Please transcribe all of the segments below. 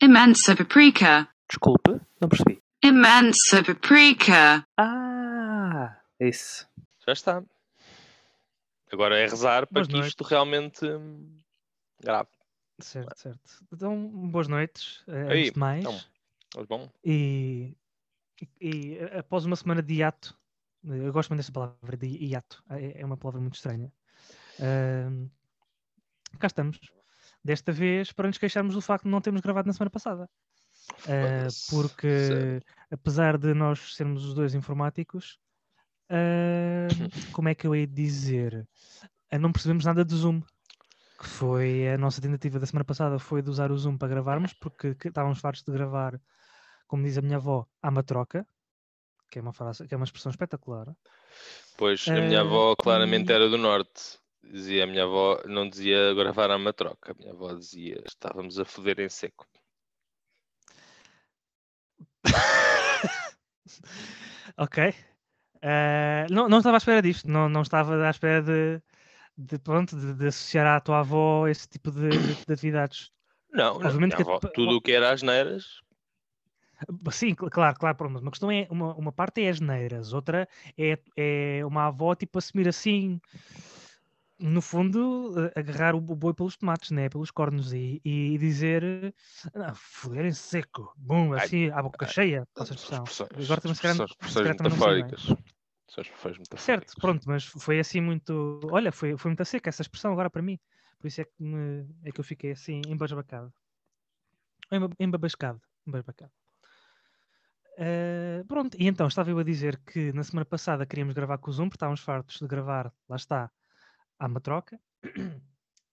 Imensa paprika. Desculpe, não percebi. Imensa paprika. Ah, isso. Já está. Agora é rezar para Boas que noites. isto realmente hum, grave. Certo, certo. Então, boas noites, eh, Aí, antes de mais. então. Mas bom, E, e, após uma semana de hiato, eu gosto muito dessa palavra, de hiato, é, é uma palavra muito estranha. Ahm, cá estamos. Desta vez para nos queixarmos do facto de não termos gravado na semana passada. Foda-se. porque, Sério. apesar de nós sermos os dois informáticos, ah, como é que eu hei de dizer? Ah, não percebemos nada de Zoom. Que foi a nossa tentativa da semana passada foi de usar o Zoom para gravarmos, porque que- estávamos fartos de gravar, como diz a minha avó, à matroca, que é uma, frase, que é uma expressão espetacular. Pois, a minha avó claramente e- era do norte. Dizia a minha avó, não dizia gravar à matroca. A minha avó dizia, estávamos a foder em seco. Ok. Ah, não, não estava à espera disto, não, não estava à espera de, de, pronto, de, de associar à tua avó esse tipo de, de- de atividades. Não, não Obviamente minha que- avó, tudo o que era asneiras, Sim, cl- claro, claro, pronto, uma questão é, uma, uma parte é as neiras, outra é, é uma avó tipo assumir assim, no fundo, a- agarrar o, boi pelos tomates, né, pelos cornos e, e dizer, ah, foder em seco, bum, Ai, assim, à boca cheia, são essa expressão. Agora também se calhar- expressões metafóricas. Metafóricas. Certo, pronto, mas foi assim muito. Olha, foi, foi muito seca essa expressão agora para mim. Por isso é que, me- é que eu fiquei assim embasbacado. Emba- Embabascado. Embasbacado. Eh, pronto, e então estava eu a dizer que na semana passada queríamos gravar com o Zoom, porque estávamos fartos de gravar, lá está, à matroca.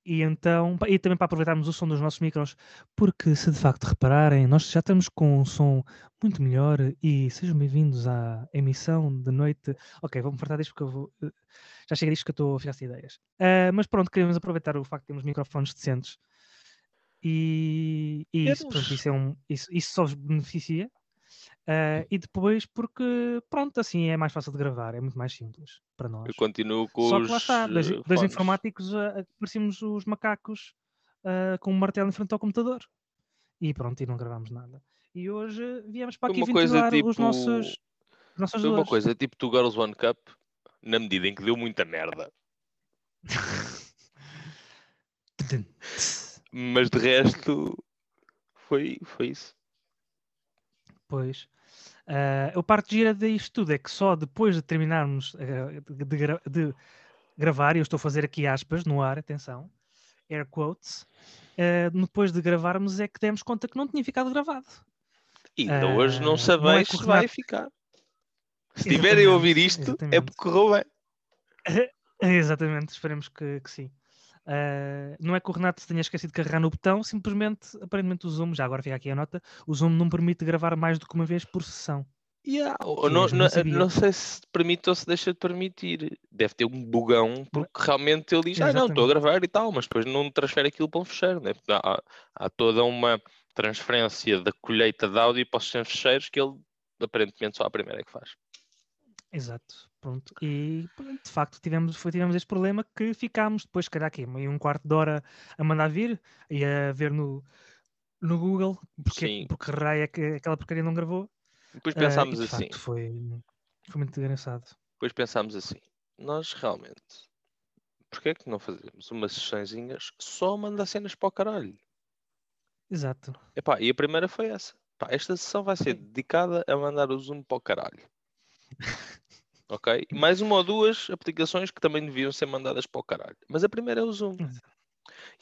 E então, e também para aproveitarmos o som dos nossos micros, porque se de facto repararem, nós já estamos com um som muito melhor e sejam bem-vindos à emissão de noite. Ok, vou-me fartar disto porque eu vou. eh, Já chega disto que eu estou a ficar sem ideias. Ah, mas pronto, queremos aproveitar o facto de termos microfones decentes e, e isso, pronto, isso, é um, isso, isso só vos beneficia. Ah, e depois, porque pronto, assim é mais fácil de gravar, é muito mais simples para nós. Eu continuo com Só os que lá está, dois, eh, dois informáticos ah, parecíamos os macacos ah, com um martelo em frente ao computador. E pronto, e não gravámos nada. E hoje viemos para aqui coisa ventilar os tipo- nossos, as nossas Foi uma dores. coisa tipo do Girls One Cup, na medida em que deu muita merda. Mas de resto, foi, foi isso. Pois. Ah, a parte gira disto tudo é que só depois de terminarmos ah, de, gra- de gravar, e eu estou a fazer aqui aspas no ar, atenção, air quotes, ah, depois de gravarmos é que demos conta que não tinha ficado gravado. E ainda hoje Ah, não não é se vai ficar. Se estiverem a ouvir Exatamente, isto, é exatamente. porque correu bem. Exatamente, esperemos que, que sim. Ah, não é que o Renato se tenha esquecido de carregar no botão, simplesmente, aparentemente, o Zoom, já agora fica aqui a nota, o Zoom não permite gravar mais do que uma vez por sessão. Yeah, não, não não, sei se permite ou se deixa de permitir. Deve ter um bugão, porque realmente ele diz: Ah, não, estou a Exatamente. gravar e tal, mas depois não transfere aquilo para um fecheiro. Né? Há, há toda uma transferência da colheita de áudio para os sistemas fecheiros que ele aparentemente só a primeira é que faz. Exato, pronto. E de facto tivemos, foi, tivemos este problema que ficámos depois, se calhar aqui, meio um quarto de hora a mandar vir e a ver no, no Google porque, Sim. porque raio é que aquela porcaria não gravou. Depois Ah, pensámos e de assim: facto foi, foi muito engraçado. depois pensámos assim, nós realmente, porquê é que não fazemos umas sessõezinhas só a mandar cenas para o caralho? Exato. Epá, e a primeira foi essa. Pá, esta sessão vai ser dedicada a mandar o Zoom para o caralho. ok? E mais uma ou duas aplicações que também deviam ser mandadas para o caralho. Mas a primeira é o Zoom.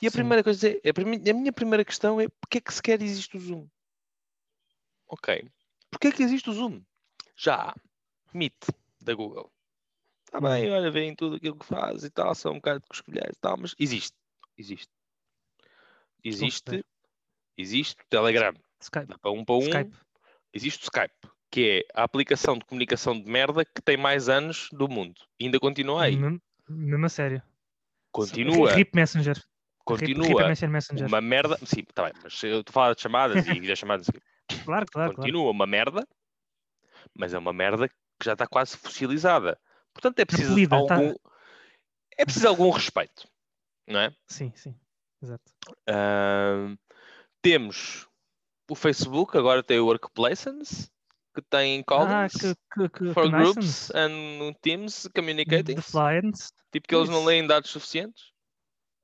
E a Sim. primeira coisa é, a, minha primeira questão é porque é que sequer existe o Zoom? Ok. Porquê é que existe o Zoom? Já há Meet da Google. Está bem, olha, veem tudo aquilo que faz e tal, são um bocado de coscolheiros e tal, mas existe. Existe. Existe. Existe o Telegram. Skype. Para um para um. Skype. Existe o Skype, que é a aplicação de comunicação de merda que tem mais anos do mundo. E ainda continua aí. Mesmo, mesmo a sério. Continua. Rip Messenger. Continua. Rip Messenger. Messenger. Uma merda. Sim, está bem, mas eu estou a falar de chamadas e das chamadas. Claro, claro, claro. continua uma merda, mas é uma merda que já está quase fossilizada. Portanto, é preciso tá- algum. É preciso algum respeito. Não é? Sim, sim. Exato. Ahm, temos o Facebook agora tem o Workplaces, que tem Ah, Collins que, que, que, for Groups and Teams Communicating. Tipo que eles não Isso. leem dados suficientes.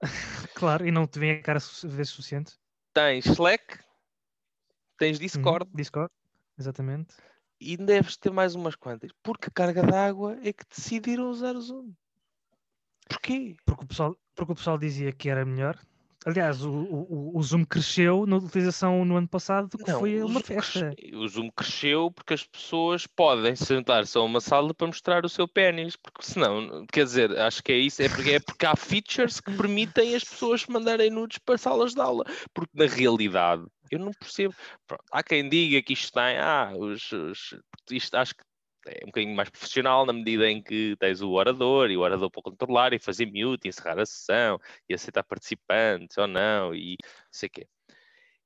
claro, e não te vem a cara vezes suficiente. Tens Slack, tens Uhum, Discord Discord, exatamente. e deves ter mais umas quantas. Porque carga d'água é que decidiram usar o Zoom. Porquê? Porque o pessoal, porque o pessoal dizia que era melhor. Aliás, o, o, o- Zoom cresceu na utilização no ano passado do que foi o uma festa. cresce- O Zoom cresceu porque as pessoas podem sentar-se a uma sala para mostrar o seu pênis, porque senão, quer dizer, acho que é isso, é porque, é porque há features que permitem as pessoas mandarem nudes para salas de aula, porque na realidade eu não percebo. Pronto, há quem diga que isto tem, ah, os, os- isto acho que é um bocadinho mais profissional na medida em que tens o orador e o orador para controlar e fazer mute, e encerrar a sessão e aceitar participantes ou não e não sei o quê.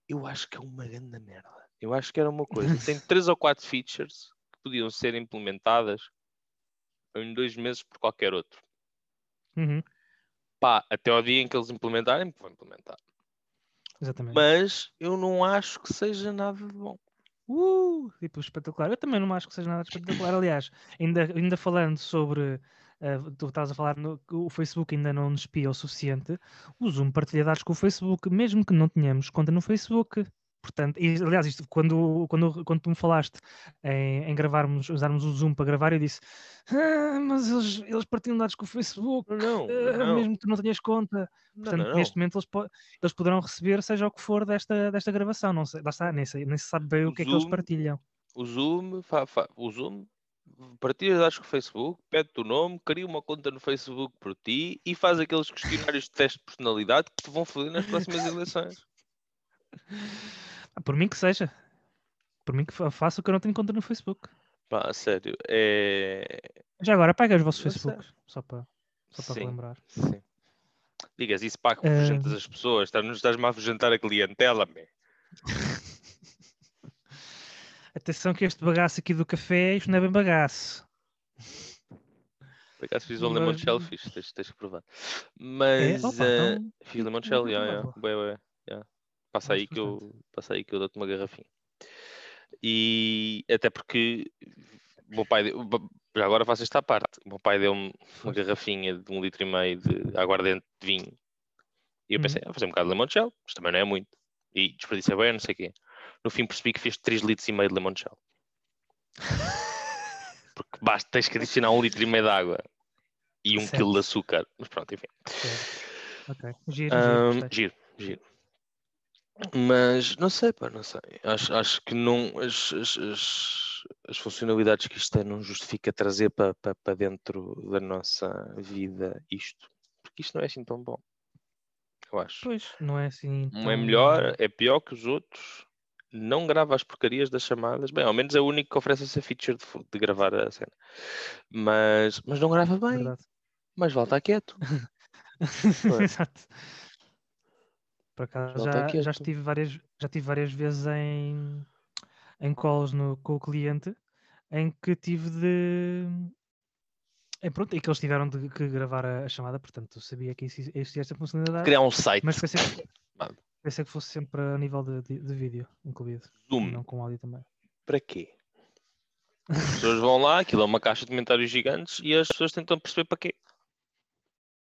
Eu acho que é uma grande merda. Eu acho que era uma coisa. Tem três ou quatro features que podiam ser implementadas em dois meses por qualquer outro. Uhum, Pá, até ao dia em que eles implementarem, vão implementar. exatamente. Mas eu não acho que seja nada de bom. Uh, tipo, espetacular. Eu também não acho que seja nada espetacular. Aliás, ainda, ainda falando sobre. eh, tu estavas a falar no, o Facebook ainda não nos espia o suficiente. O Zoom partilha dados com o Facebook, mesmo que não tenhamos conta no Facebook. Portanto, e, aliás, isto, quando, quando, quando tu me falaste em, em gravarmos, usarmos o Zoom para gravar, eu disse: "Ah, Mas eles, eles partilham dados com o Facebook, Não, ah, não, mesmo que tu não tenhas conta. não, Portanto, não, neste não. momento eles, po- eles poderão receber seja o que for desta, desta gravação. Não sei, lá está, nem, sei- nem se sabe bem o, O que é que eles Zoom- partilham. O Zoom, fa- fa- o Zoom partilha dados com o Facebook, pede-te o nome, cria uma conta no Facebook por ti e faz aqueles questionários de teste de personalidade que te vão foder nas próximas eleições. Ah, Por mim que seja. Por mim que fa- faça o que eu não tenho conta no Facebook. Pá, sério, é. Já agora, apaga os vossos. Facebooks. Só para, só para Sim. relembrar. Sim. Digas isso, pá, que Eh, afugentas as pessoas, estás- estás-me a afugentar a clientela, man. Atenção que este bagaço aqui do café, isto não é bem bagaço. Por acaso fiz um Mas- limoncello fixe, tens, tens que provar. É? Mas Opa, eh, então, fiz limoncello, vou já, provar, já. Passa aí que eu, passa aí que eu dou-te uma garrafinha. E até porque o meu pai, já agora faço esta parte, o meu pai deu-me uma garrafinha de um litro e meio de aguardente de vinho. E eu Uhum. pensei, ah, fazer um bocado de limoncello, mas também não é muito. E desperdicei bem, não sei o quê. No fim percebi que fez 3 litros e meio de limoncello. Porque basta, tens que adicionar um litro e meio de água e um Certo. quilo de açúcar. Mas pronto, enfim. Certo. Ok. Giro, giro, Ahm, gostei. giro, giro. Mas não sei, pá, não sei. Acho, acho que não as, as, as, funcionalidades que isto tem não justifica trazer para pa, pa dentro da nossa vida isto. Porque isto não é assim tão bom. Eu acho. Pois, não é assim. Não é tão- melhor, é pior que os outros. Não grava as porcarias das chamadas. Bem, ao menos é o único que oferece essa feature de, de gravar a cena. Mas, mas não grava bem. Verdade. Mas volta quieto. Exato. Por acaso já, já, estive várias, já estive várias vezes em, em calls no, com o cliente em que tive de. É, pronto, e que eles tiveram de que gravar a, a chamada, portanto eu sabia que exi- existia esta funcionalidade, Criar um site. mas pensei que, pensei que fosse sempre a nível de, de, de vídeo incluído, Zoom. não com áudio também. Para quê? As pessoas vão lá, aquilo é uma caixa de comentários gigantes e as pessoas tentam perceber para quê.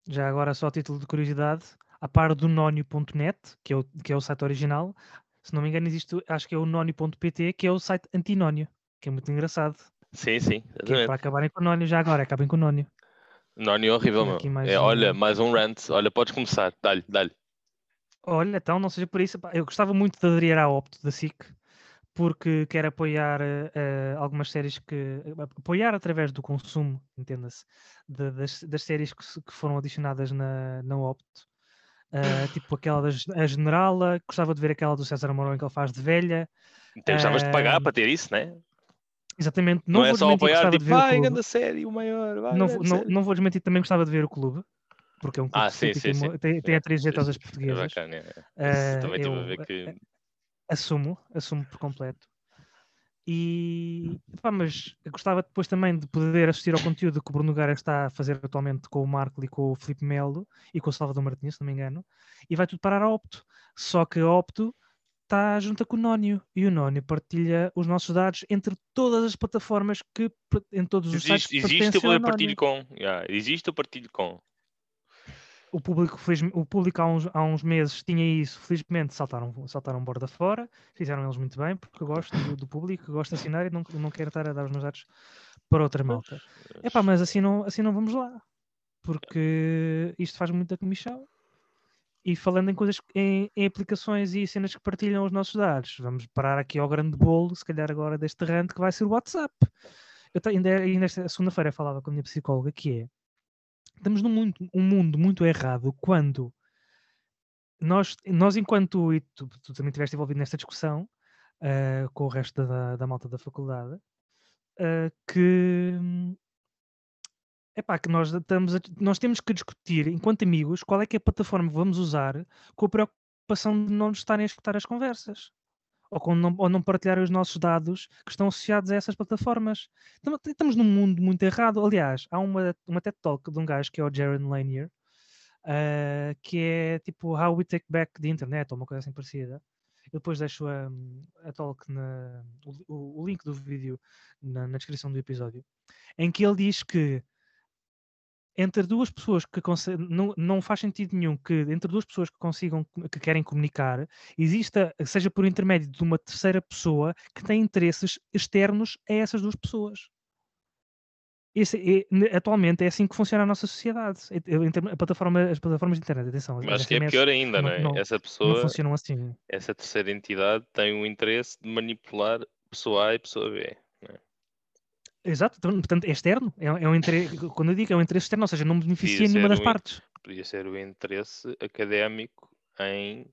Já agora, só a título de curiosidade, a par do nonio.net, que, é o, que é o site original, se não me engano, existe, acho que é o nonio.pt, que é o site anti-nónio, que é muito engraçado. Sim, sim, é para acabarem com o nónio, já agora, acabem com o nónio. É horrível, meu. mais É, um- olha, mais um rant. Olha, podes começar. Dá-lhe, dá-lhe. Olha, então, não seja por isso, eu gostava muito de aderir à Opto da SIC, porque quero apoiar eh, algumas séries que. eh, apoiar através do consumo, entenda-se, das, das séries que, que foram adicionadas na, na Opto. Eh, tipo aquela da Generala, gostava de ver aquela do César Mourão que ele faz de velha. Então, Gostavas de pagar Ahm, para ter isso, né? Exatamente, Não, não, é vou só desmentir que apoiar, gostava tipo, de ver o vai, grande série, o maior, vai, Não, não, não vou desmentir também gostava de ver o clube, porque é um clube Ah, sim, sim, sim. tem, tem É, atrizes sim, jeitosas. É portuguesas. bacana, é. Eh, também estive a ver que. assumo, assumo por completo. E pá, mas gostava depois também de poder assistir ao conteúdo que o Bruno Nogueira está a fazer atualmente com o Marco e com o Filipe Melo e com o Salvador Martins, se não me engano, e vai tudo parar a Opto. Só que a Opto está junta com o Nónio e o Nónio partilha os nossos dados entre todas as plataformas que em todos os sites Existe, existe pertencem ao eu partilho com. Yeah, existe eu partilho com. O público, fez, o público há, uns, há uns meses tinha isso, felizmente saltaram, saltaram borda fora, fizeram eles muito bem, porque eu gosto do, do público, gosto de assinar e não, não quero estar a dar os meus dados para outra malta. Epá, mas assim não, assim não vamos lá, porque isto faz muita comissão. E falando em coisas, em, em aplicações e cenas que partilham os nossos dados, vamos parar aqui ao grande bolo, se calhar agora deste rant, que vai ser o WhatsApp. Eu ainda, ainda esta segunda-feira falava com a minha psicóloga que é estamos num mundo, um mundo muito errado quando nós, nós enquanto, e tu, tu também estiveste envolvido nesta discussão ah, com o resto da, da malta da faculdade, ah, que, epá, que nós, estamos a- nós temos que discutir, enquanto amigos, qual é que é a plataforma que vamos usar com a preocupação de não nos estarem a escutar as conversas. Ou, com não, ou não partilhar os nossos dados que estão associados a essas plataformas. Estamos- Estamos num mundo muito errado. Aliás, há uma, uma TED Talk de um gajo que é o Jaron Lanier, ah, que é tipo How We Take Back the Internet, ou uma coisa assim parecida. Eu depois deixo a, a talk, na, o- o link do vídeo na, na descrição do episódio, em que ele diz que entre duas pessoas que não, não faz sentido nenhum que entre duas pessoas que consigam que querem comunicar exista seja por intermédio de uma terceira pessoa que tem interesses externos a essas duas pessoas. Esse é- atualmente é assim que funciona a nossa sociedade. A plataforma, as plataformas de internet, atenção, as Mas acho que é pior ainda, não- é? não- Essa pessoa, funcionam assim. essa terceira entidade tem o interesse de manipular pessoa A e pessoa B. Exato, então, portanto é externo, é, é um interesse, quando eu digo é um interesse externo, ou seja, não beneficia nenhuma das partes. Podia ser o interesse académico em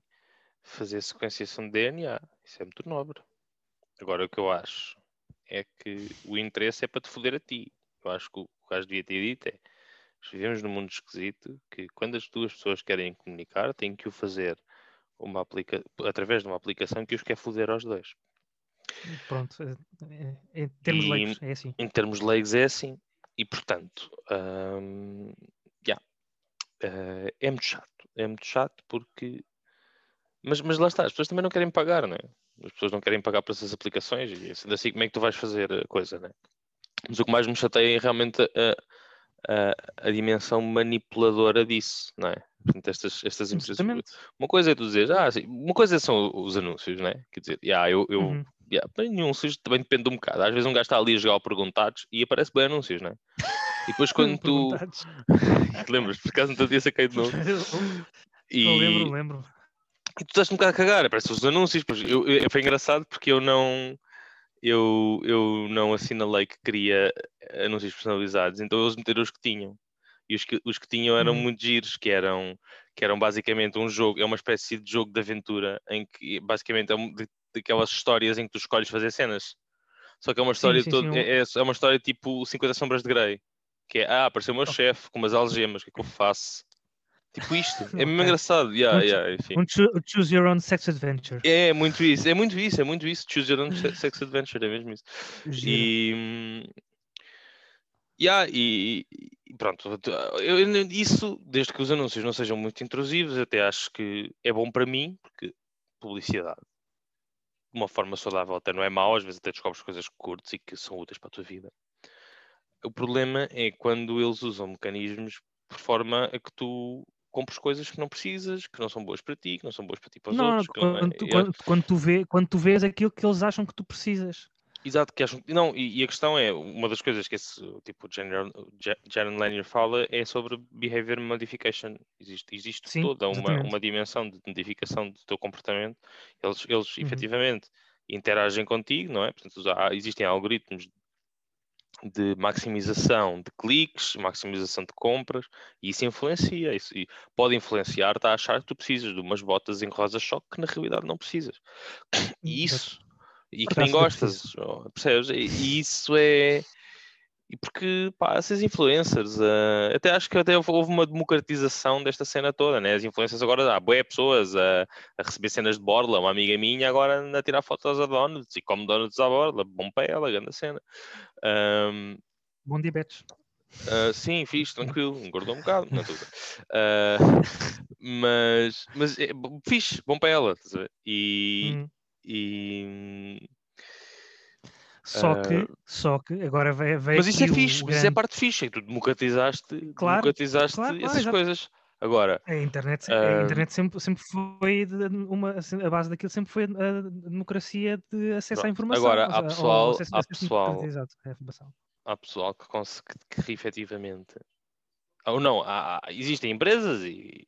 fazer sequenciação de DNA. Isso é muito nobre. Agora, o que eu acho é que o interesse é para te foder a ti. Eu acho que o que gajo devia ter dito é vivemos num mundo esquisito que quando as duas pessoas querem comunicar, têm que o fazer uma aplica... através de uma aplicação que os quer foder aos dois. Pronto, é- é- em termos E- leigos, é assim. Em termos leigos é assim. E portanto, hum, yeah, eh, é muito chato. É muito chato porque. Mas, mas lá está, as pessoas também não querem pagar, né? As pessoas não querem pagar por essas aplicações e sendo assim, como é que tu vais fazer a coisa, né? Mas o que mais me chateia é realmente a, a, a dimensão manipuladora disso, não é? Portanto, estas, estas empresas. Uma coisa é tu dizer, ah, sim, uma coisa são os anúncios, né? Quer dizer, yeah, eu, eu, Uhum. Yeah, bem, anúncios também depende um bocado. Às vezes um gajo está ali a jogar o perguntados e aparece bem anúncios, né? E depois quando tu. Lembras? Por acaso não te dia saquei de novo. E, Não lembro, lembro. e tu estás um bocado a cagar, aparecem os anúncios. Pois eu, eu- foi engraçado porque eu não. Eu, eu não assinalei que queria anúncios personalizados, então eles meteram os que tinham. E os que, os que tinham eram Uhum. muito giros, que eram, que eram basicamente um jogo, é uma espécie de jogo de aventura em que basicamente é um, de, daquelas histórias em que tu escolhes fazer cenas. Só que é uma história sim, toda, sim, um- é, é uma história tipo 50 sombras de Grey. Que é, ah, apareceu o meu chefe com umas algemas, o que é que eu faço? Tipo isto. É mesmo Ok. engraçado. Yeah, Um cho- yeah, enfim. Um choo- choose your own sex adventure. É muito isso, é muito isso, é muito isso. Choose your own se- sex adventure, é mesmo isso. Giro. E, yeah, e, e pronto, eu- eu- isso, desde que os anúncios não sejam muito intrusivos, até acho que é bom para mim, porque publicidade, de uma forma saudável, até não é mau, às vezes até descobres coisas que curtes e que são úteis para a tua vida. O problema é quando eles usam mecanismos por forma a que tu compres coisas que não precisas, que não são boas para ti, que não são boas para ti para os Não, outros. que não é- quando, quando, quando tu vê, quando tu vês aquilo que eles acham que tu precisas. Exato, que acham. Não, e, e a questão é, uma das coisas que esse tipo Jaron Ja- Jaron Lanier fala é sobre behavior modification. Existe, existe Sim, toda uma, uma dimensão de modificação do teu comportamento. Eles, eles Uhum. efetivamente interagem contigo, não é? Portanto, há- existem algoritmos de maximização de cliques, maximização de compras, e isso influencia. Isso, e pode influenciar-te a achar que tu precisas de umas botas em rosa-choque que na realidade não precisas. E Exato. isso, e Por que nem gostas, oh, percebes? E, e isso é. E porque, pá, essas influencers, eh, até acho que até houve- uma democratização desta cena toda, né? As influencers agora, há boé pessoas a, a receber cenas de borla. Uma amiga minha agora anda a tirar fotos a donuts e come donuts à borla. Bom para ela, grande cena. Ahm, Bom dia, Betos. Ah, sim, fiz, tranquilo, engordou um bocado, não a ver. Ah, mas, mas é, fixe, bom para ela? E, Hum. E- Só que, Ah, só que, agora vai mas isso é fixe, mas isso é grande- parte fixe, é que tu democratizaste, Claro, democratizaste claro, claro, essas exato. coisas. Agora, A internet, a Ah, internet sempre, sempre foi uma, assim, a base daquilo sempre foi a democracia de acesso à Pronto. informação. Agora, há pessoal- acesso, há acesso pessoal- à informação. há pessoal que consegue que, que efetivamente. Ou não, há- existem empresas e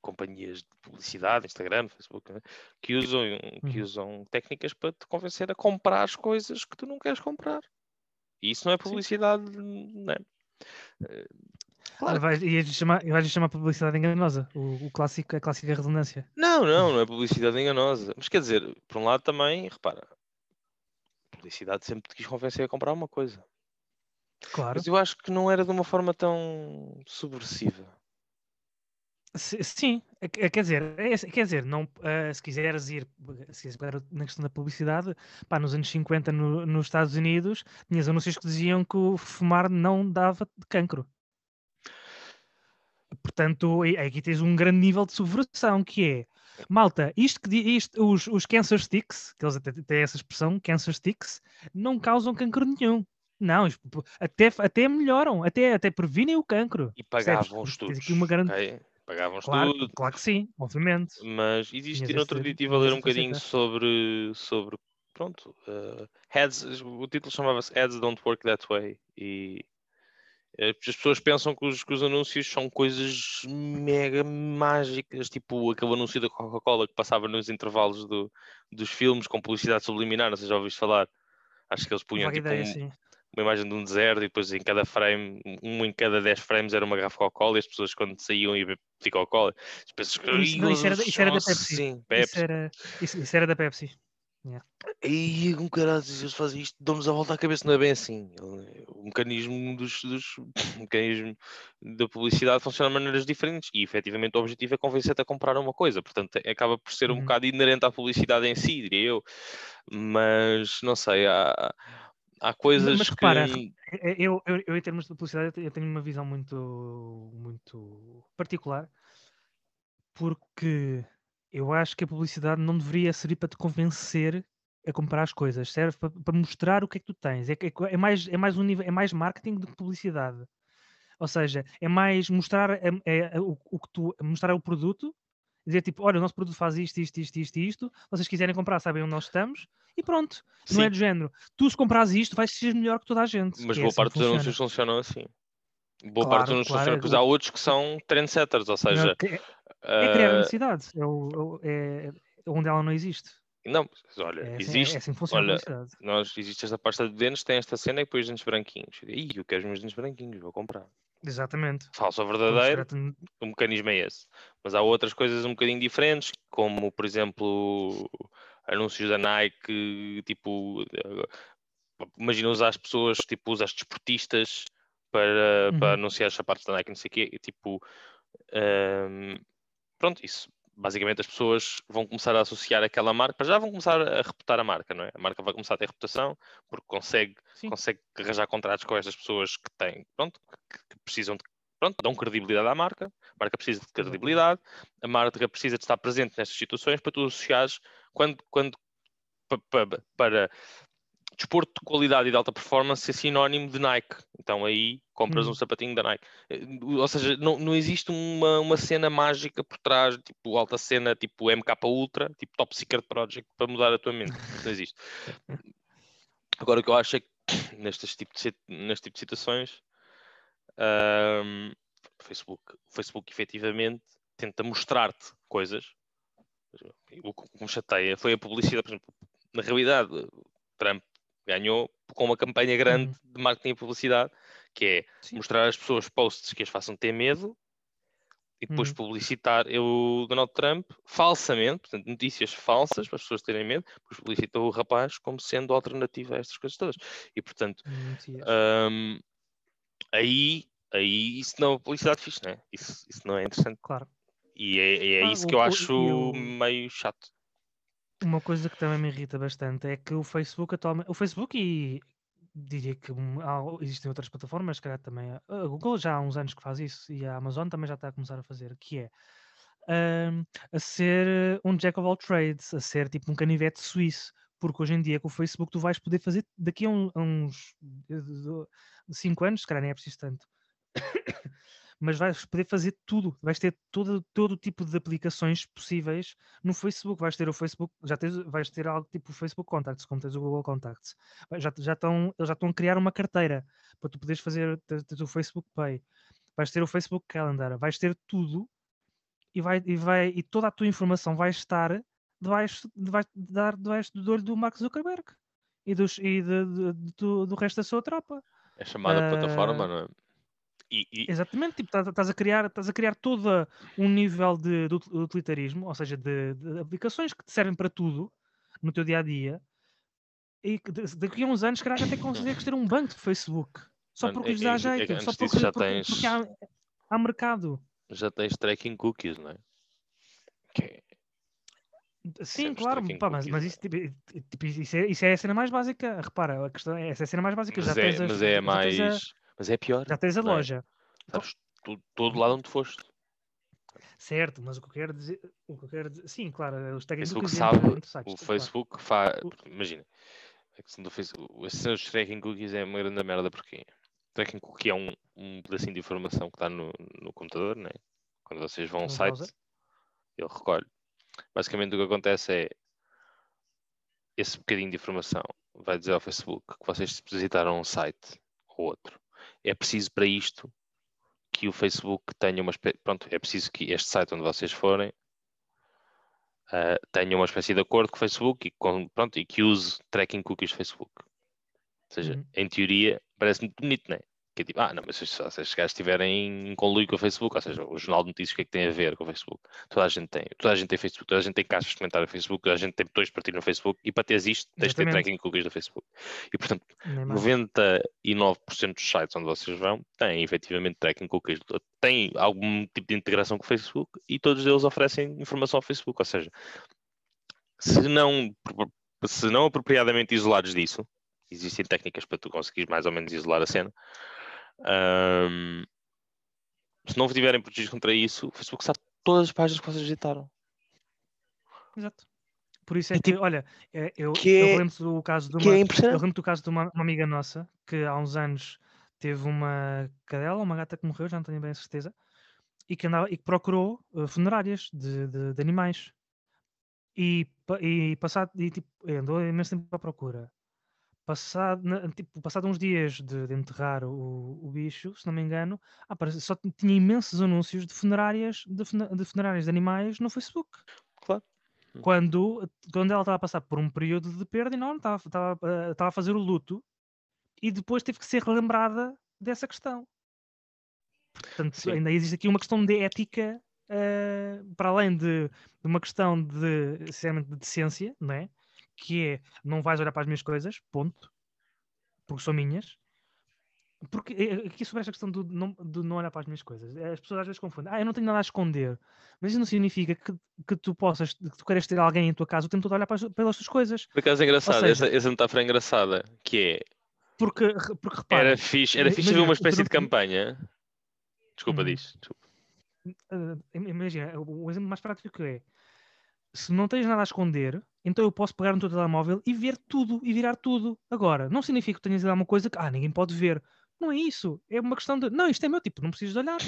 companhias de publicidade, Instagram, Facebook, né, que usam, que Uhum. usam técnicas para te convencer a comprar as coisas que tu não queres comprar. E isso não é publicidade, não é? Eh, Claro. Vais, ias chamar, vais chamar publicidade enganosa, o, o clássico, a clássica redundância. Não, não, não é publicidade enganosa. Mas quer dizer, por um lado também, repara, publicidade sempre te quis convencer a comprar uma coisa. Claro. Mas eu acho que não era de uma forma tão subversiva. Sim, é é, quer dizer, é quer dizer, não, ah, se quiseres ir, se quiseres pegar na questão da publicidade, pá, nos anos 50 no- nos Estados Unidos, tinhas anúncios que diziam que fumar não dava de cancro. Portanto, aqui tens um grande nível de subversão, que é, malta, isto que isto, os, os cancer sticks, que eles até têm essa expressão, cancer sticks, não causam cancro nenhum. Não, até, até melhoram, até, até previnem o cancro. E pagavam Tens estudos. aqui uma grande- ok? Pagavam Claro, estudos. claro que sim, obviamente. Mas existe, no outro dia estive a ler um bocadinho sobre, sobre pronto, eh, ads, o título chamava-se Ads Don't Work That Way e eh, as pessoas pensam que os, que os anúncios são coisas mega mágicas, tipo aquele anúncio da Coca-Cola que passava nos intervalos do, dos filmes com publicidade subliminar, não sei se já ouviste falar. Acho que eles punham tipo ideia, um-. Uma imagem de um deserto e depois em cada frame, um em cada 10 frames era uma garrafa de Coca-Cola e as pessoas quando saíam iam beber Coca-Cola. As pessoas Isso- não, isso era da- isso era da "Nossa, Pepsi. Sim, Isso Pepsi. era, isso, isso era da Pepsi. E um caralho, se eles fazem isto, dão-nos a volta à cabeça, não é bem assim. O mecanismo, dos, dos- o mecanismo da publicidade funciona de maneiras diferentes e efetivamente o objetivo é convencer-te a comprar uma coisa, portanto é- acaba por ser um Uhum. bocado inerente à publicidade em si, diria eu. Mas não sei, há, há coisas mas que. repara, É- é- Eu, eu, eu, em termos de publicidade, eu te- eu tenho uma visão muito, muito particular, porque eu acho que a publicidade não deveria servir para te convencer a comprar as coisas, serve para, para mostrar o que é que tu tens. É, que- é, é mais, é, mais um nível, é mais marketing do que publicidade. Ou seja, é mais mostrar, é- é o, o que tu, mostrar o produto, dizer tipo, olha, o nosso produto faz isto, isto, isto, isto, isto, vocês quiserem comprar, sabem onde nós estamos, e pronto. Não é Sim, do género. Tu, se compras isto, vais ser melhor que toda a gente. mas que é boa assim parte dos anúncios funcionam assim. Boa Claro, parte dos anúncios claro, funcionam, é pois o- há outros que são trendsetters, ou Não, seja, que é, é criar ah, necessidade. É, o, é é- é onde ela não existe. não, mas olha, É assim, é- existe, é assim que funciona olha, a nós, existe esta pasta de dentes, tem esta cena e depois dentes branquinhos. Ih, eu quero os meus dentes branquinhos, vou comprar. Exatamente. Falso ou verdadeiro, o mecanismo é esse. Mas há outras coisas um bocadinho diferentes, como, por exemplo, anúncios da Nike, tipo, imagina usar as pessoas, tipo, usar as desportistas para, para Uhum. anunciar as sapatos da Nike, não sei o quê, tipo, ehm, pronto, isso. Basicamente as pessoas vão começar a associar aquela marca, já vão começar a reputar a marca, não é? A marca vai começar a ter reputação porque consegue Sim. consegue arranjar contratos com estas pessoas que têm, pronto, que, precisam de, pronto, dão credibilidade à marca, a marca precisa de credibilidade, a marca precisa de estar presente nestas situações para tu associares quando, quando pa- pa- para desporto de qualidade e de alta performance ser sinónimo de Nike. Então aí compras um Uhum. sapatinho da Nike. Eh, Ou seja, não, não existe uma, uma cena mágica por trás, tipo alta cena, tipo MK Ultra, tipo Top Secret Project, para mudar a tua mente. Não existe. Agora o que eu acho é que nestes tipo de, neste tipo de situações o Facebook, o Facebook efetivamente tenta mostrar-te coisas. O que me chateia foi a publicidade, por exemplo, na realidade, Trump ganhou com uma campanha grande Uhum. de marketing e publicidade, que é Sim. mostrar às pessoas posts que as façam ter medo e depois Uhum. publicitar o Donald Trump falsamente, portanto, notícias falsas para as pessoas terem medo, depois publicitou o rapaz como sendo alternativa a estas coisas todas. E portanto, Mentias. hum, aí, aí isso não é publicidade fixe, não é? Isso, isso não é interessante. Claro. E é, é Ah, isso que eu o- acho o- meio chato. Uma coisa que também me irrita bastante é que o Facebook atualmente. O Facebook e diria que há- existem outras plataformas, se calhar também. A Google já há uns anos que faz isso e a Amazon também já está a começar a fazer, que é hum, a ser um jack of all trades, a ser tipo um canivete suíço, porque hoje em dia com o Facebook tu vais poder fazer daqui a, um- uns 5 anos, se calhar nem é preciso tanto. Mas vais poder fazer tudo, vais ter todo, todo o tipo de aplicações possíveis no Facebook. Vais ter o Facebook, já tens, vais ter algo tipo o Facebook Contacts, como tens o Google Contacts. Já, já estão, eles já estão a criar uma carteira para tu poderes fazer tens, tens o Facebook Pay, vais ter o Facebook Calendar, vais ter tudo e, vai, e, vai, e toda a tua informação vai estar debaixo, debaixo, dar debaixo do olho do Mark Zuckerberg e, dos, e de- de- de tu- do resto da sua tropa. É chamada plataforma, Ah, não é? E, e- Exatamente, tipo, estás, a criar, estás a criar todo um nível de, de util- utilitarismo, ou seja, de, de aplicações que te servem para tudo no teu dia a dia. E daqui a uns anos, calhar, até consegues ter um banco de Facebook só porque lhes dá jeito, só porque, já porque, tens- porque há, há mercado. já tens tracking cookies, não é? Que é- Sim, claro, pá, mas, mas isso, tipo, tipo, isso, é, isso é a cena mais básica. Repara, a questão é, essa é a cena mais básica. Mas já é, tens, as- mas é já mais. Mas é pior. já tens a é? loja. Sabes, tu, todo lado onde foste. Certo, mas o que eu quero dizer, o que eu quero dizer, sim, claro, os O tagging Facebook sabe, sites, o claro. Facebook faz. O- Imagina, a questão do Facebook, a dos tracking cookies é uma grande merda porque tracking cookie é um, um pedacinho de informação que está no, no computador, né? quando vocês vão ao site, browser. ele recolhe. Basicamente o que acontece é esse bocadinho de informação vai dizer ao Facebook que vocês visitaram um site ou outro. É preciso para isto que o Facebook tenha uma espécie. Pronto, é preciso que este site onde vocês forem ah, tenha uma espécie de acordo com o Facebook e, com, pronto, e que use tracking cookies do Facebook. Ou seja, Uhum. em teoria, parece muito bonito, não é? Que é tipo, ah, não, mas se, se esses gajos estiverem em conluio com o Facebook, ou seja, o Jornal de Notícias, o que é que tem a ver com o Facebook? Toda a gente tem, toda a gente tem Facebook, toda a gente tem caixas de comentário no Facebook, toda a gente tem botões de partilha no Facebook e para teres isto, tens de ter tracking cookies do Facebook. E portanto, Nem mais. 99% dos sites onde vocês vão têm efetivamente tracking cookies, têm algum tipo de integração com o Facebook e todos eles oferecem informação ao Facebook. Ou seja, se não, se não apropriadamente isolados disso, existem técnicas para tu conseguires mais ou menos isolar a cena. Ahm, se não estiverem protegidos contra isso, o Facebook sabe todas as páginas que vocês visitaram. Exato. Por isso é E que, tipo, olha, é- eu, que é- eu lembro do caso de que é uma, eu lembro do caso de uma, uma amiga nossa que há uns anos teve uma cadela, uma gata que morreu, já não tenho bem a certeza, e que, andava, e que procurou eh, funerárias de, de- de animais. E, e passado, e, tipo, andou imenso tempo à procura. Passado, na- tipo, passado uns dias de, de enterrar o, o bicho, se não me engano, ah, parece- só tinha imensos anúncios de funerárias de, de funerárias de animais no Facebook Claro. quando, quando ela estava a passar por um período de perda enorme, estava, estava, eh, estava a fazer o luto e depois teve que ser relembrada dessa questão. Portanto, Sim. ainda existe aqui uma questão de ética, eh, para além de, de uma questão de, sinceramente, de decência, não é? Que é, não vais olhar para as minhas coisas, ponto, porque são minhas. Porque eh, aqui sobre esta questão do não, do não olhar para as minhas coisas, eh, as pessoas às vezes confundem. Ah, eu não tenho nada a esconder. Mas isso não significa que, que tu possas, que tu queres ter alguém em tua casa o tempo todo a olhar para as- pelas tuas coisas. Por acaso é engraçado, seja- essa, essa metáfora é engraçada, que é Porque, porque repara, Era fixe, era fixe haver uma espécie de campanha. Desculpa, Uhum. diz. Desculpa. eh, im- imagina, o o exemplo mais prático é se não tens nada a esconder, então eu posso pegar no teu telemóvel e ver tudo e virar tudo. Agora, não significa que tenhas de uma coisa que ah, ninguém pode ver. Não é isso. É uma questão de não, isto é meu, tipo, não precisas de olhar.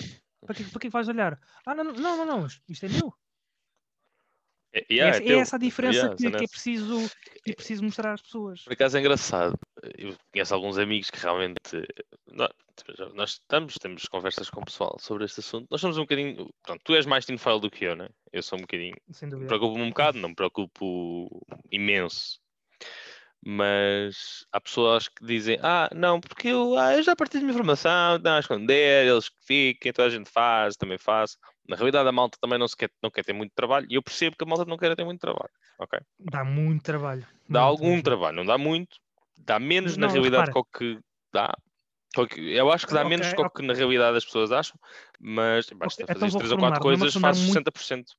Para que, para que vais olhar? Ah, não, não, não, não, isto é meu. É, yeah, essa, é teu. essa a diferença Yeah, que, que é preciso, que é preciso mostrar às pessoas. Por acaso é engraçado. Eu conheço alguns amigos que realmente. Nós, nós estamos, temos conversas com o pessoal sobre este assunto. Nós somos um bocadinho. Pronto, tu és mais tinfoil do que eu, né? Eu sou um bocadinho. Sem Me dúvida. preocupo um bocado, não me preocupo imenso. Mas há pessoas que dizem: Ah, não, porque eu, ah, eu já partilho minha informação, não a esconder, eles que fiquem, toda a gente faz, também faço. Na realidade, a malta também não, se quer, não quer ter muito trabalho e eu percebo que a malta não quer ter muito trabalho. Ok? Dá muito trabalho. Dá muito algum mesmo. trabalho, não dá muito, dá menos na Não, realidade repara. que o que dá. que que- Eu acho que dá menos que o ok. que na realidade as pessoas acham, mas basta então fazer vou três ou quatro reformular, não é uma coisas, faz muito- 60%.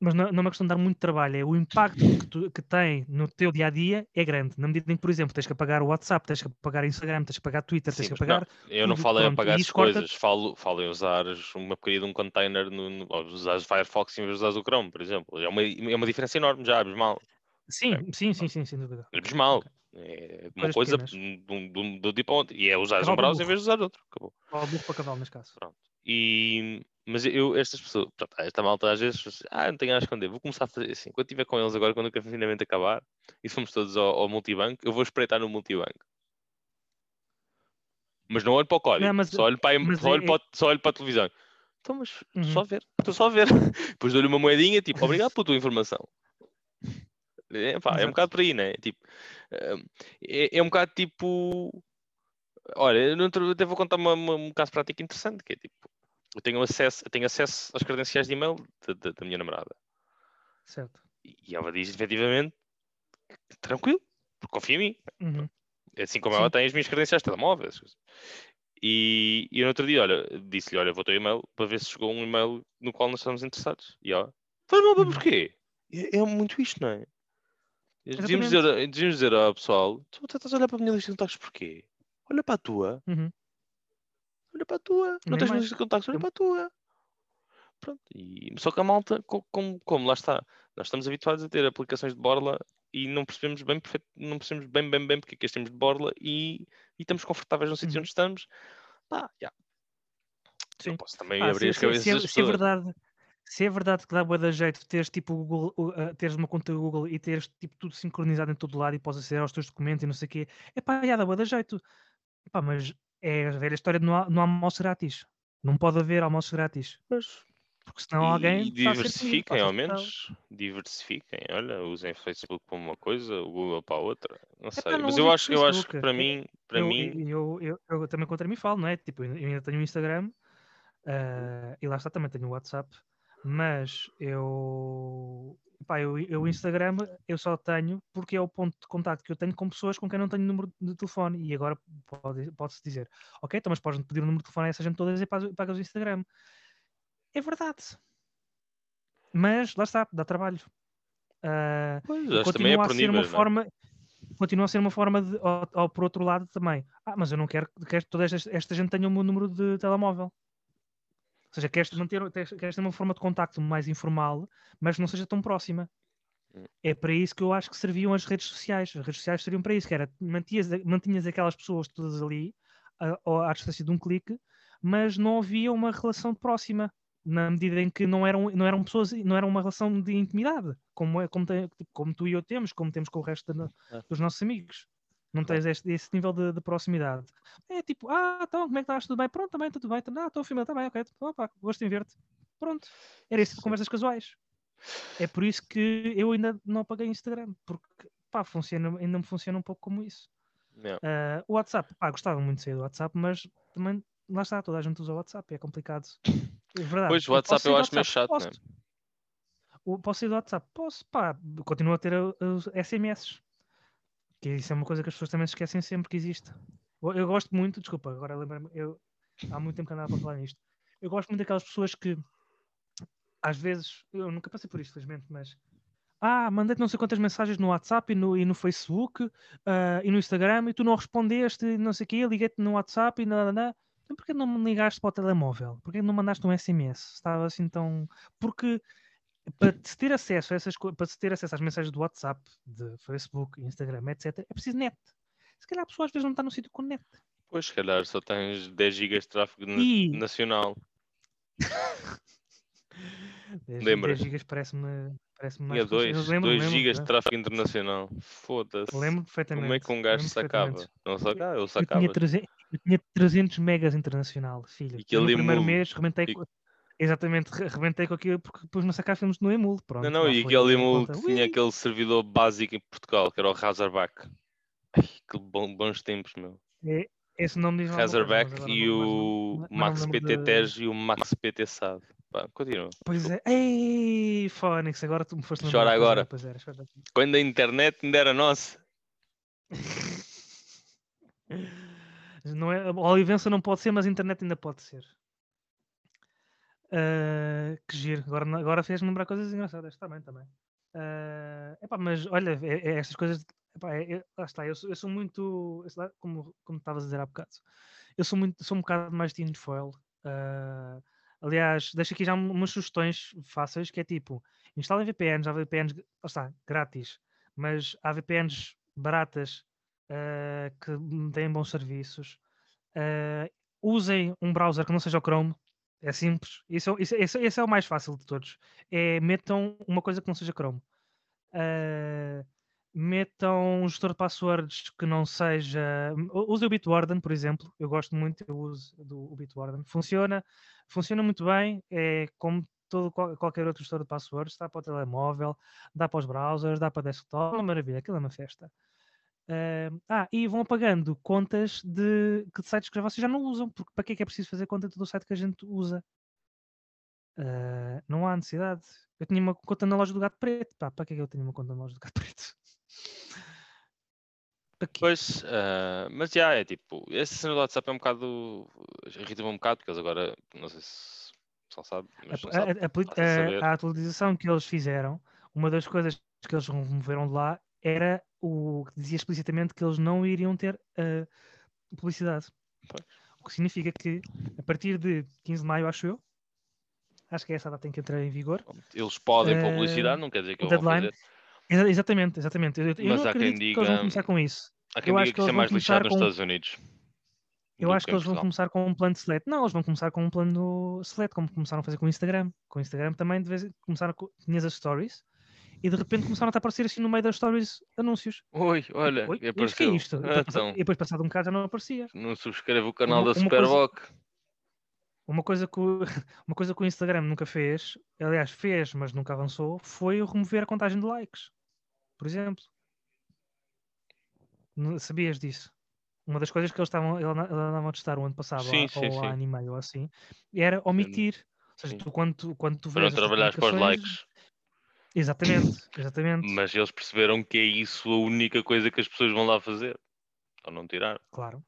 Mas não, não é uma questão de dar muito trabalho, é o impacto que, tu- que tem no teu dia a dia é grande. Na medida em que, por exemplo, tens que apagar o WhatsApp, tens que apagar o Instagram, tens que apagar o Twitter, tens Sim, que mas não, apagar. eu não tudo, falo em apagar as coisas, falo, falo em usar uma porcaria de um container, no, no, usar Firefox em vez de usar o Chrome, por exemplo. É uma, é uma diferença enorme já, abismal. Sim, sim, sim, sim, sem dúvida. É abismal. Ok. É uma Coisas coisa pequenas. do, do, do tipo outro. E é usar um browser em vez de usar outro. Acabou. Ou burro para cavalo, neste caso. Pronto. E, mas eu, estas pessoas, pronto, esta malta às vezes, ah, não tenho nada a esconder, vou começar a fazer assim. Quando estiver com eles agora, quando o confinamento acabar, e fomos todos ao, ao multibanco, eu vou espreitar no multibanco. Mas não olho para o código, Não, mas- só, olho para, mas só, olho é- para, só olho para a televisão. Então, mas Uhum. só ver, estou só a ver. Depois dou-lhe uma moedinha, tipo, obrigado pela tua informação. É, pá, é um bocado por aí, né? Tipo, hum, é, é um bocado tipo. Olha, eu até vou contar uma- uma- um caso prático interessante, que é tipo, eu tenho acesso, eu tenho acesso às credenciais de e-mail da- da- da minha namorada. Certo. E ela diz efetivamente tranquilo, porque confia em mim. Uhum. Assim como Sim. ela tem as minhas credenciais de telemóvel. essas coisas. E, e eu no outro dia, olha, disse-lhe, olha, vou ter o e-mail para ver se chegou um e-mail no qual nós estamos interessados. E ela, faz mal, Uhum. porquê? É, é muito isto, não é? Devíamos dizer, devíamos dizer ao pessoal, tu estás a olhar para a minha lista de contactos porquê? Olha para a tua. Uhum. Olha para a tua. Não Nem tens uma mais. lista de contactos, olha para a tua. Pronto. E, só que a malta, co- como, como, lá está, nós estamos habituados a ter aplicações de borla e não percebemos bem, perfeito, não percebemos bem, bem, bem porque é que as temos de borla e, e estamos confortáveis no sítio Uhum. onde estamos. Pá, já. Sim. Não posso também Ah, abrir as se, se, cabeças se, é, se é pessoas. verdade, se é verdade que dá boa da jeito teres tipo Google, ah, teres uma conta Google e teres tipo tudo sincronizado em todo lado e podes aceder aos teus documentos e não sei o quê, é pá, já dá boa da jeito. Pá, mas é a velha história de não, há- não há almoço grátis. Não pode haver almoço grátis. Mas, Porque senão e, alguém. e diversifiquem está a ao menos. Diversifiquem. Olha, usem Facebook para uma coisa, o Google para a outra. Não sei. Não Mas eu acho, eu acho que para mim, para eu, mim, eu, eu, eu também contra mim falo, não é? Tipo, eu ainda tenho o Instagram ah, e lá está, também tenho o WhatsApp, mas eu, pá, eu, eu o Instagram eu só tenho porque é o ponto de contacto que eu tenho com pessoas com quem não tenho número de telefone. E agora pode- pode-se dizer, ok, então mas podes pedir o número de telefone a essa gente todas e pagas, o Instagram. É verdade. Mas lá está, dá trabalho. Ah, pois, também é continua a ser uma não é? forma continua a ser uma forma de ou, ou por outro lado também ah mas eu não quero que toda esta, esta gente tenha o meu número de telemóvel ou seja, queres manter queres ter uma forma de contacto mais informal mas não seja tão próxima Hum. é para isso que eu acho que serviam as redes sociais as redes sociais seriam para isso que era mantinhas, mantinhas aquelas pessoas todas ali ao- à distância de um clique mas não havia uma relação próxima na medida em que não eram, não eram pessoas, não era uma relação de intimidade, como, é, como, tem- como tu e eu temos, como temos com o resto Ah. dos nossos amigos. Não tens este, esse nível de, de proximidade. É tipo, ah, então, como é que estás? Tudo bem? Pronto, também, tudo bem. Ah, estou a filmar também, ok. Opa, gosto em ver-te. Pronto. Era isso de Sim. conversas casuais. É por isso que eu ainda não apaguei Instagram, porque pá, funciona, ainda me funciona um pouco como isso. Ah, o WhatsApp, pá, gostava muito de sair do WhatsApp, mas também, lá está, toda a gente usa o WhatsApp, é complicado. É verdade. Pois, o eu WhatsApp eu do acho meio WhatsApp, chato, né? posso. O- Posso sair do WhatsApp? Posso, pá, continuo a ter uh, os SMS. Que isso é uma coisa que as pessoas também se esquecem sempre que existe. Eu, eu gosto muito, desculpa, agora lembro-me, eu há muito tempo que andava para falar nisto. Eu gosto muito daquelas pessoas que às vezes, eu nunca passei por isto, felizmente, mas ah, mandei-te não sei quantas mensagens no WhatsApp e no, e no Facebook ah, e no Instagram e tu não respondeste, não sei o quê, liguei-te no WhatsApp e nada, nada. Então porquê não me ligaste para o telemóvel? Porquê não mandaste um SMS? Estava assim tão. Porque para se ter acesso a essas para se ter acesso às mensagens do WhatsApp, de Facebook, Instagram, etc., é preciso net. Se calhar a pessoa às vezes não está no sítio com net. Pois, se calhar só tens 10 GB de tráfego E- nacional. 10, Lembras? 10 gigas parece-me parece mais 2 Eu lembro, 2 lembro, GB de tráfego internacional. Foda-se. Lembro perfeitamente. Como é que um gajo sacava? Não sacava, eu Eu sacava. tinha, 300, eu tinha 300 megas internacional, filho. E que Eu no primeiro emule. mês rebentei E-. Exatamente, re- rebentei com aquilo porque depois não sacar filmes no emule. Pronto, Não, não, e aquele a conta. que tinha Ui! aquele servidor básico em Portugal, que era o Razorback. Ai, que bom- bons tempos, meu. É, esse nome diz coisa, Razorback e o não Max PT de- e o Max PT SAD. Pá, continua. Pois é. Ei, Fónix, agora tu me foste. Chora agora. Era. Quando a internet ainda era nossa. Não é, a Olivença não pode ser, mas a internet ainda pode ser. Ah, que giro. Agora, agora fez-me lembrar coisas engraçadas também, também. Ah, epá, mas olha, é, é estas coisas. Epá, é- é- lá está, eu sou, eu sou muito. Como, como estavas a dizer há bocado, eu sou, muito, sou um bocado mais tinfoil. Uh, aliás, deixo aqui já um- umas sugestões fáceis que é tipo: instalem VPNs, há VPNs, lá está, grátis, mas há VPNs baratas ah, que têm bons serviços. Ah, usem um browser que não seja o Chrome. É simples. Isso, isso, esse, esse é o mais fácil de todos. É metam uma coisa que não seja Chrome. Ah, metam um gestor de passwords que não seja. Use o Bitwarden, por exemplo. Eu gosto muito, eu uso do o Bitwarden. Funciona, funciona muito bem. É como todo, qual- qualquer outro gestor de passwords. Dá para o telemóvel, dá para os browsers, dá para desktop. Uma maravilha, aquilo é uma festa. Ah, ah, e vão apagando contas de, de sites que vocês já não usam, porque para que é que é preciso fazer conta de todo o site que a gente usa? Ah, não há necessidade. Eu tinha uma conta na loja do Gato Preto. Pá, para que é que eu tenho uma conta na loja do Gato Preto? Pois, ah, mas já é tipo, essa cena do WhatsApp é um bocado. irrita-me um bocado, porque eles agora, não sei se o pessoal sabe, mas a- sabe, a- a- a atualização que eles fizeram, uma das coisas que eles removeram de lá era o que dizia explicitamente que eles não iriam ter ah, publicidade. Pois. O que significa que a partir de 15 de maio, acho eu, acho que é essa a data em que entra em vigor. Eles podem Eh, publicidade, não quer dizer que eu vou deadline- fazer. Exa- exatamente, exatamente. Eu, eu Mas não há quem acredito que eles vão diga- começar com isso. Há quem eu diga que que isso é mais lixado nos com- Estados Unidos. Eu acho que eles vão começar com um plano de select. Não, eles vão começar com um plano select, como começaram a fazer com o Instagram. Com o Instagram também, de vez em começaram com tinhas as stories e de repente começaram a aparecer assim no meio das stories anúncios. Oi, olha, Oi, isto que é apareceu. isto? E Ah, depois, então, e depois, passado um bocado, já não aparecia. não subscreve o canal Uma- da Superboc. Uma coisa, que o, uma coisa que o Instagram nunca fez, aliás, fez, mas nunca avançou, foi remover a contagem de likes. Por exemplo. Sabias disso? Uma das coisas que eles estavam, eles andavam a testar o ano passado, Sim, há- sim, ou há sim. ano e meio ou assim, era omitir. Ou seja, tu quando, tu- quando tu Para vês não para os likes. Exatamente, exatamente. Mas eles perceberam que é isso a única coisa que as pessoas vão lá fazer. Ou não tirar. Claro.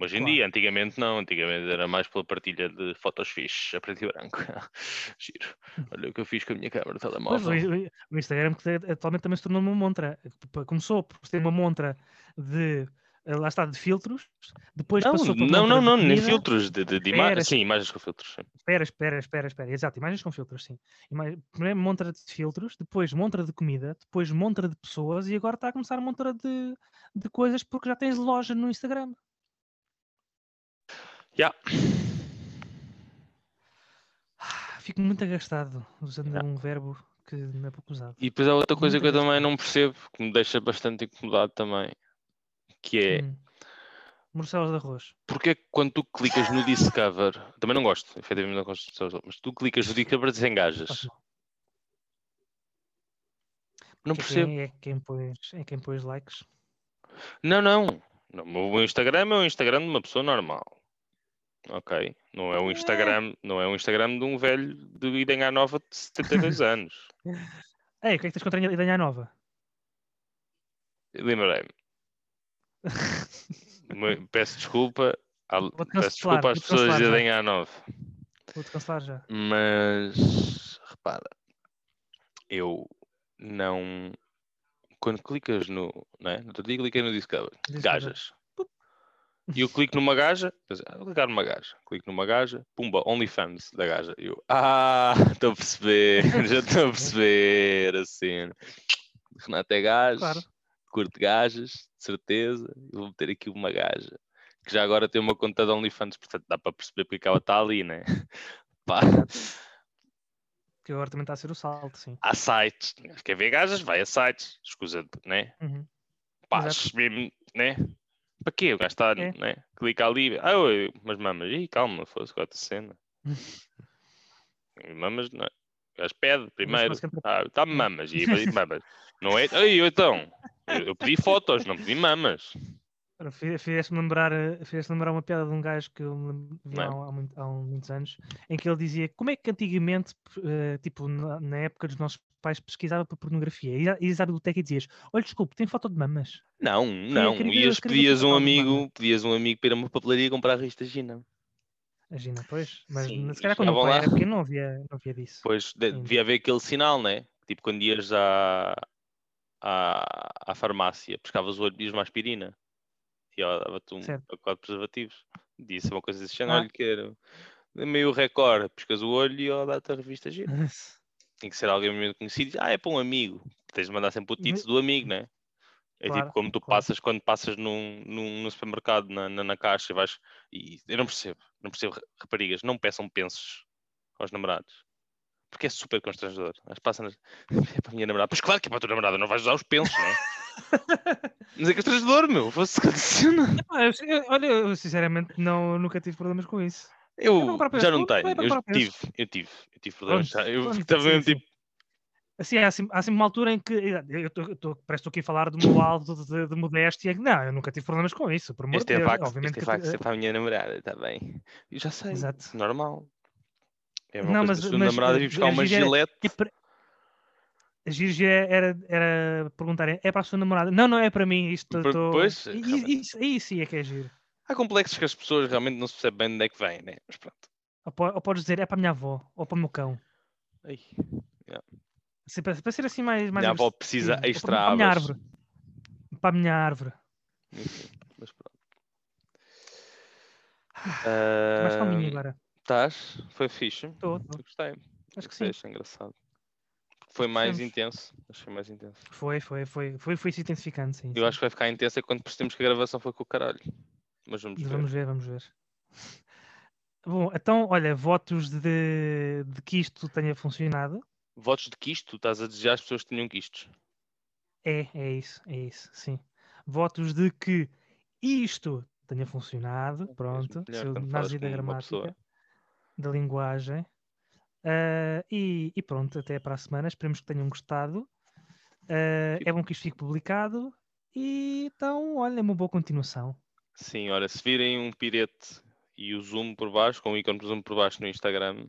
Hoje em Claro. dia, antigamente não. Antigamente era mais pela partilha de fotos fixes, a preto e branco. Giro. Olha o que eu fiz com a minha câmera de Pois, telemóvel. o, o Instagram que atualmente também se tornou uma montra. P- Começou por ter uma montra de lá está, de filtros, depois Não, passou para não, não, não, nem filtros de, de, de imagens. Sim, imagens com filtros. sim. Espera, espera, espera, espera. Exato, imagens com filtros, sim. Ima- Primeiro montra de filtros, depois montra de comida, depois montra de pessoas e agora está a começar a montra de, de coisas porque já tens loja no Instagram. Ya. Ah, Fico muito agastado usando Yeah. um verbo que não é pouco usado. E depois há outra coisa Muito que eu também não percebo, que me deixa bastante incomodado também, que é Hum. Morcelos de arroz. porque é que quando tu clicas no Discover, também não gosto, efetivamente não gosto de pessoas, mas tu clicas no Discover e desengajas. Não Que percebo. É quem pôs, é quem pôs likes. Não, não. O meu Instagram é o Instagram de uma pessoa normal. Ok? Não é o Instagram, não é o Instagram de um velho de Idenha Nova de 72 anos. Ei, o que é que tens contra a Idanha Nova? Lembrei-me. Peço desculpa. à- Peço desculpa às pessoas de já. Idenha Nova. Vou-te cancelar já. Mas repara, eu não. Quando clicas no. Não é? No outro dia cliquei no Discover. Discover. Gajas. E eu clico numa gaja, vou clicar numa gaja, clico numa gaja, pumba, OnlyFans da gaja. E eu, ah, estou a perceber, já estou a perceber a cena. Renato é gajo, Claro. curte gajas, de certeza. Eu vou meter aqui uma gaja que já agora tem uma conta de OnlyFans, portanto dá para perceber porque é que ela está ali, né? Pá, Que agora também está a ser o salto, sim. há sites, quer ver gajas? Vai a sites, escusa, né? Uhum. Pá, mesmo, né? Para quê? O gajo está, É. né? Clica ali, ah, oi, mas mamas, ih, calma, fosse com outra cena. mamas, não é? O gajo pede primeiro, entra- ah, dá-me mamas, e mamas. Não é? Eu então, eu, eu pedi fotos, não pedi mamas. Fizeste-me lembrar, eh, fizeste lembrar uma piada de um gajo que eu vi é? há, há muito- há muitos anos, em que ele dizia como é que antigamente, eh, tipo, na, época dos nossos pais, pesquisava para pornografia. E ias à biblioteca e dizias: Olha, desculpe, tem foto de mamas. Não, não, queria ias, pedias um amigo, pedias um amigo para ir a uma papelaria comprar revista Gina. Imagina, pois. Mas Sim, se calhar quando o pai lá. era pequeno não havia, não havia disso. Pois de- devia haver aquele sinal, né? Tipo quando ias à, à, à farmácia, pescavas o olho e uma aspirina. E ela dava-te um Certo. pacote de preservativos. Disse uma coisa desse género, Ah. olha que era meio recorde, pescas o olho e ela dá-te a revista gira. Tem que ser alguém mesmo conhecido. Ah, é para um amigo. Tens de mandar sempre o título do amigo, né? É Claro, tipo como tu claro. passas quando passas num, num, no supermercado, na, na, na caixa, e vais. E eu não percebo, não percebo ra- raparigas, não peçam pensos aos namorados. Porque é super constrangedor. As passam nas... É para a minha namorada. Pois claro que é para a tua namorada, não vais usar os pensos, não é? Mas é constrangedor, meu. Fosse condiciona. Olha, eu sinceramente não, nunca tive problemas com isso. Eu já não é tenho. Eu tive, eu tive, eu tive problemas. Pronto. Eu pronto, estava mesmo tipo. Assim, há, assim, há sempre uma altura em que eu tô- parece que estou aqui a falar do meu alto de, de, de modéstia. Não, eu nunca tive problemas com isso, por amor Este de é Obviamente este é que é para a minha namorada, está bem. Eu já sei, Exato. normal. É uma Não, coisa mas- que a sua mas, namorada eh, vir buscar uma gilete. E para- A gíria era, era perguntarem, é para a sua namorada? Não, não é para mim, isto Por- estou... pois, realmente. Isso, isso sim é que é giro. Há complexos que as pessoas realmente não se percebem bem de onde é que vêm, né? Mas pronto. Ou, ou podes dizer, é para a minha avó, ou para o meu cão. Ai, Assim, para, para ser assim mais... mais minha avó precisa extra para, para a minha árvore. Para a minha árvore. Enfim, mas pronto. Mais calminho Ah, agora. Estás? Foi fixe? Estou, Eu gostei. Acho que sim. Achei engraçado. Foi mais Gostamos. intenso. Achei mais intenso. Foi, foi, foi, foi, foi se intensificando, sim. Eu acho que vai ficar intenso é quando percebemos que a gravação foi com o caralho. Mas vamos sim. ver. Vamos ver, vamos ver. Bom, então, olha, votos de, de que isto tenha funcionado. Votos de quisto, estás a desejar as pessoas que tenham quistos. É, é isso, é isso, sim. Votos de que isto tenha funcionado, pronto, melhor da como uma pessoa. Da linguagem. Ah, e, e pronto, até para a semana, esperemos que tenham gostado. Ah, é bom que isto fique publicado. E então, olha, uma boa continuação. Sim, olha, se virem um pirete e o zoom por baixo, com o ícone do zoom por baixo no Instagram,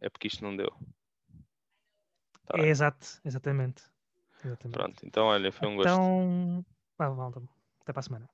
é porque isto não deu. Tá é bem. exato, exatamente. exatamente. Pronto, então olha, foi um gosto. Então, vá, malta, até para a semana.